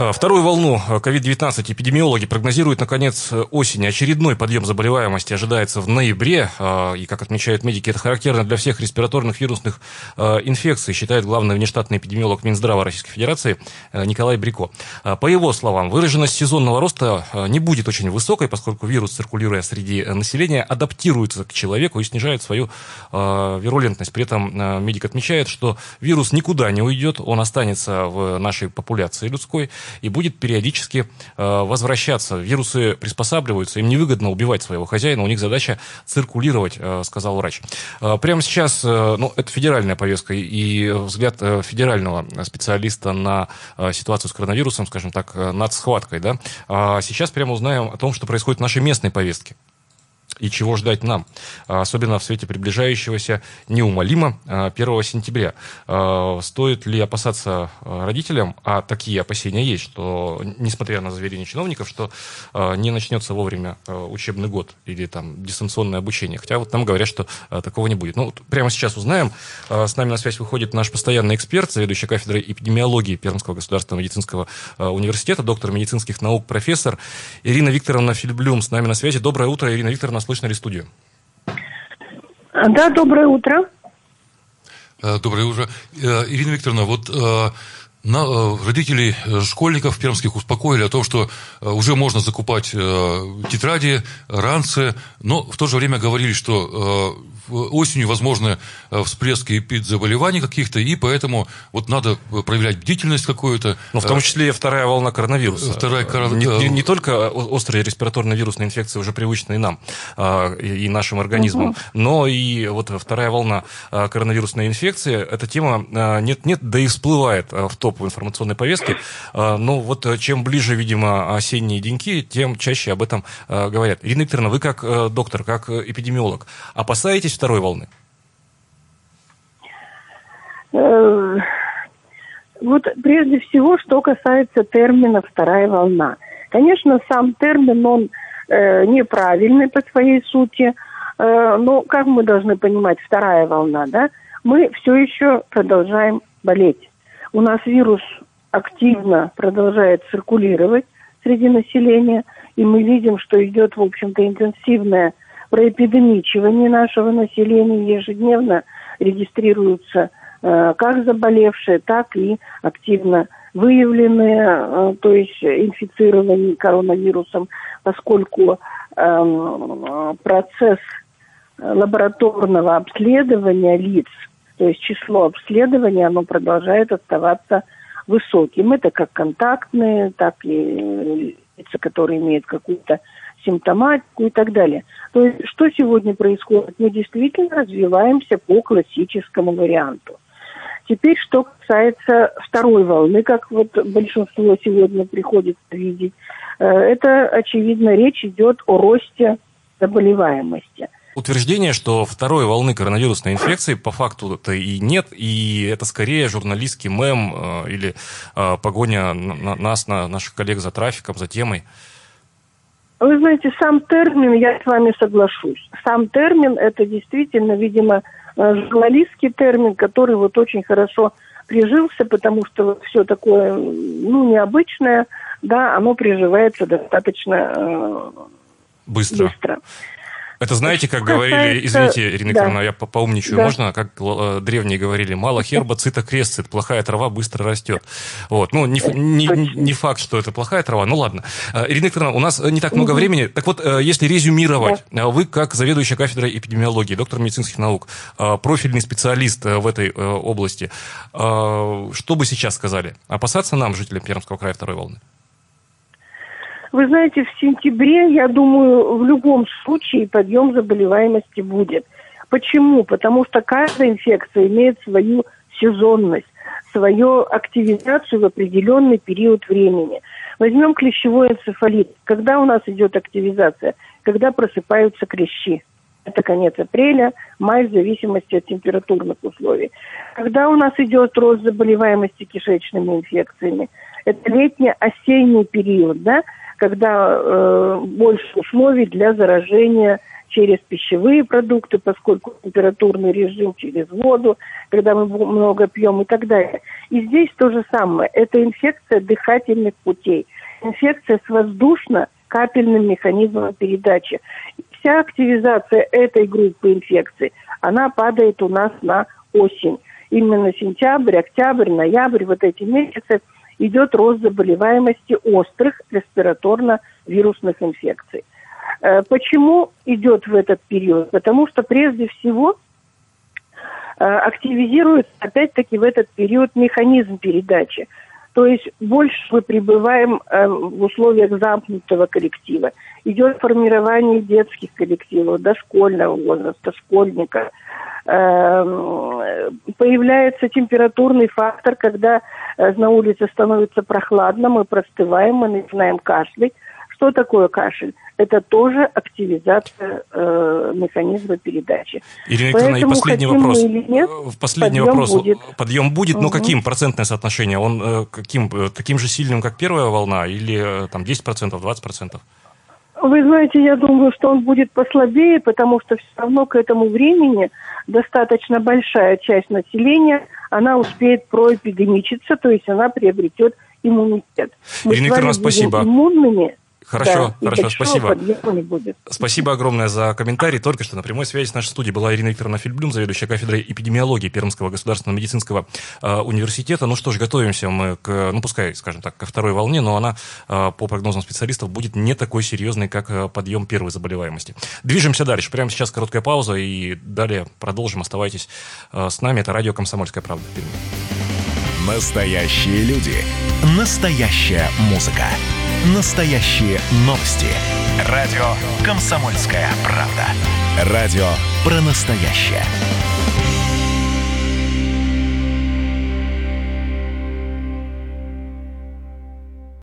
А, вторую волну COVID-19 эпидемиологи прогнозируют на конец осени. Очередной подъем заболеваемости ожидается в ноябре. И, как отмечают медики, это характерно для всех респираторных вирусных инфекций, считает главный внештатный эпидемиолог Минздрава Российской Федерации Николай Брико. По его словам, выраженность сезонного роста не будет очень высокой, поскольку вирус, циркулируя среди населения, адаптируется к человеку и снижает свою вирулентность. При этом медик отмечает, что вирус никуда не уйдет, он останется в нашей популяции людской – и будет периодически э, возвращаться. Вирусы приспосабливаются, им невыгодно убивать своего хозяина, у них задача циркулировать, э, сказал врач. Э, прямо сейчас, ну, это федеральная повестка, и взгляд федерального специалиста на ситуацию с коронавирусом, скажем так, над схваткой, да, а сейчас прямо узнаем о том, что происходит в нашей местной повестке и чего ждать нам, а, особенно в свете приближающегося неумолимо 1 а, сентября. А, стоит ли опасаться родителям, а такие опасения есть, что, несмотря на заверения чиновников, что не начнется вовремя учебный год или там дистанционное обучение, хотя вот нам говорят, что такого не будет. Ну, прямо сейчас узнаем. С нами на связь выходит наш постоянный эксперт, заведующий кафедрой эпидемиологии Пермского государственного медицинского университета, доктор медицинских наук, профессор Ирина Викторовна Фильблюм с нами на связи. Доброе утро, Ирина Викторовна слышно ли студию? Да, доброе утро. Э, доброе утро. Э, Ирина Викторовна, вот э, на, родители школьников пермских успокоили о том, что уже можно закупать тетради, ранцы, но в то же время говорили, что осенью возможны э, всплески заболеваний каких-то, и поэтому вот надо проявлять бдительность какую-то. Ну, в том числе и вторая волна коронавируса. Вторая корон... не, не, не только острые респираторные вирусные инфекции, уже привычные нам а, и нашим организмам, угу. но и вот вторая волна коронавирусной инфекции, эта тема нет-нет, да и всплывает в топ информационной повестки. Но вот чем ближе, видимо, осенние деньки, тем чаще об этом говорят. Ирина Викторовна, вы как э, доктор, как эпидемиолог, опасаетесь второй волны? Э, вот прежде всего, что касается термина «вторая волна». Конечно, сам термин, он э, неправильный по своей сути, э, но как мы должны понимать «вторая волна», да? Мы все еще продолжаем болеть. У нас вирус активно продолжает циркулировать среди населения, и мы видим, что идет, в общем-то, интенсивная проэпидемичивание нашего населения ежедневно регистрируются э, как заболевшие, так и активно выявленные, э, то есть инфицированные коронавирусом, поскольку э, процесс лабораторного обследования лиц, то есть число обследований, оно продолжает оставаться высоким. Это как контактные, так и лица, которые имеют какую-то симптоматику и так далее. То есть что сегодня происходит? Мы действительно развиваемся по классическому варианту. Теперь, что касается второй волны, как вот большинство сегодня приходится видеть, э, это, очевидно, речь идет о росте заболеваемости. Утверждение, что второй волны коронавирусной инфекции по факту-то и нет, и это скорее журналистский мем э, или э, погоня на нас, на наших коллег за трафиком, за темой. Вы знаете, сам термин, я с вами соглашусь. Сам термин это действительно, видимо, э, журналистский термин, который вот очень хорошо прижился, потому что все такое, ну, необычное, да, оно приживается достаточно э, быстро. быстро. Это знаете, как говорили, извините, Ирина да. Я поумничаю, да. можно, как э, древние говорили, мало херба, цита крестцит, плохая трава быстро растет. Вот, ну, не, не, не факт, что это плохая трава, ну ладно. Э, Ирина Викторовна, у нас не так много угу. времени, так вот, э, если резюмировать, да. вы как заведующая кафедрой эпидемиологии, доктор медицинских наук, профильный специалист в этой области, что бы сейчас сказали? Опасаться нам, жителям Пермского края, второй волны? Вы знаете, в сентябре, я думаю, в любом случае подъем заболеваемости будет. Почему? Потому что каждая инфекция имеет свою сезонность, свою активизацию в определенный период времени. Возьмем клещевой энцефалит. Когда у нас идет активизация? Когда просыпаются клещи. Это конец апреля, май в зависимости от температурных условий. Когда у нас идет рост заболеваемости кишечными инфекциями? Это летний-осенний период, да, когда э, больше условий для заражения через пищевые продукты, поскольку температурный режим через воду, когда мы много пьем и так далее. И здесь то же самое. Это инфекция дыхательных путей, инфекция с воздушно-капельным механизмом передачи. Вся активизация этой группы инфекций, она падает у нас на осень. Именно сентябрь, октябрь, ноябрь, вот эти месяцы идет рост заболеваемости острых респираторно-вирусных инфекций. Э, почему идет в этот период? Потому что прежде всего э, активизируется опять-таки в этот период механизм передачи. То есть больше мы пребываем э, в условиях замкнутого коллектива. Идет формирование детских коллективов, дошкольного возраста, школьника. Появляется температурный фактор, когда на улице становится прохладно, мы простываем, мы начинаем кашлять. Что такое кашель? Это тоже активизация э, механизма передачи. Ирина Викторовна, и последний вопрос. Нет, последний подъем вопрос. Будет. Подъем будет, угу. но каким процентное соотношение? Он э, каким, э, таким же сильным, как первая волна, или э, там 10%, 20%? Вы знаете, я думаю, что он будет послабее, потому что все равно к этому времени достаточно большая часть населения, она успеет проэпидемичиться, то есть она приобретет иммунитет. Мы Ирина Викторовна, спасибо. иммунными, Хорошо, да, хорошо, спасибо. Спасибо огромное за комментарий. Только что на прямой связи с нашей студией была Ирина Викторовна Фильблюм, заведующая кафедрой эпидемиологии Пермского государственного медицинского э, университета. Ну что ж, готовимся мы к, ну пускай, скажем так, ко второй волне, но она, э, по прогнозам специалистов, будет не такой серьезной, как э, подъем первой заболеваемости. Движемся дальше. Прямо сейчас короткая пауза и далее продолжим. Оставайтесь э, с нами. Это радио «Комсомольская правда». Настоящие люди. Настоящая музыка. Настоящие новости. Радио «Комсомольская правда». Радио про настоящее.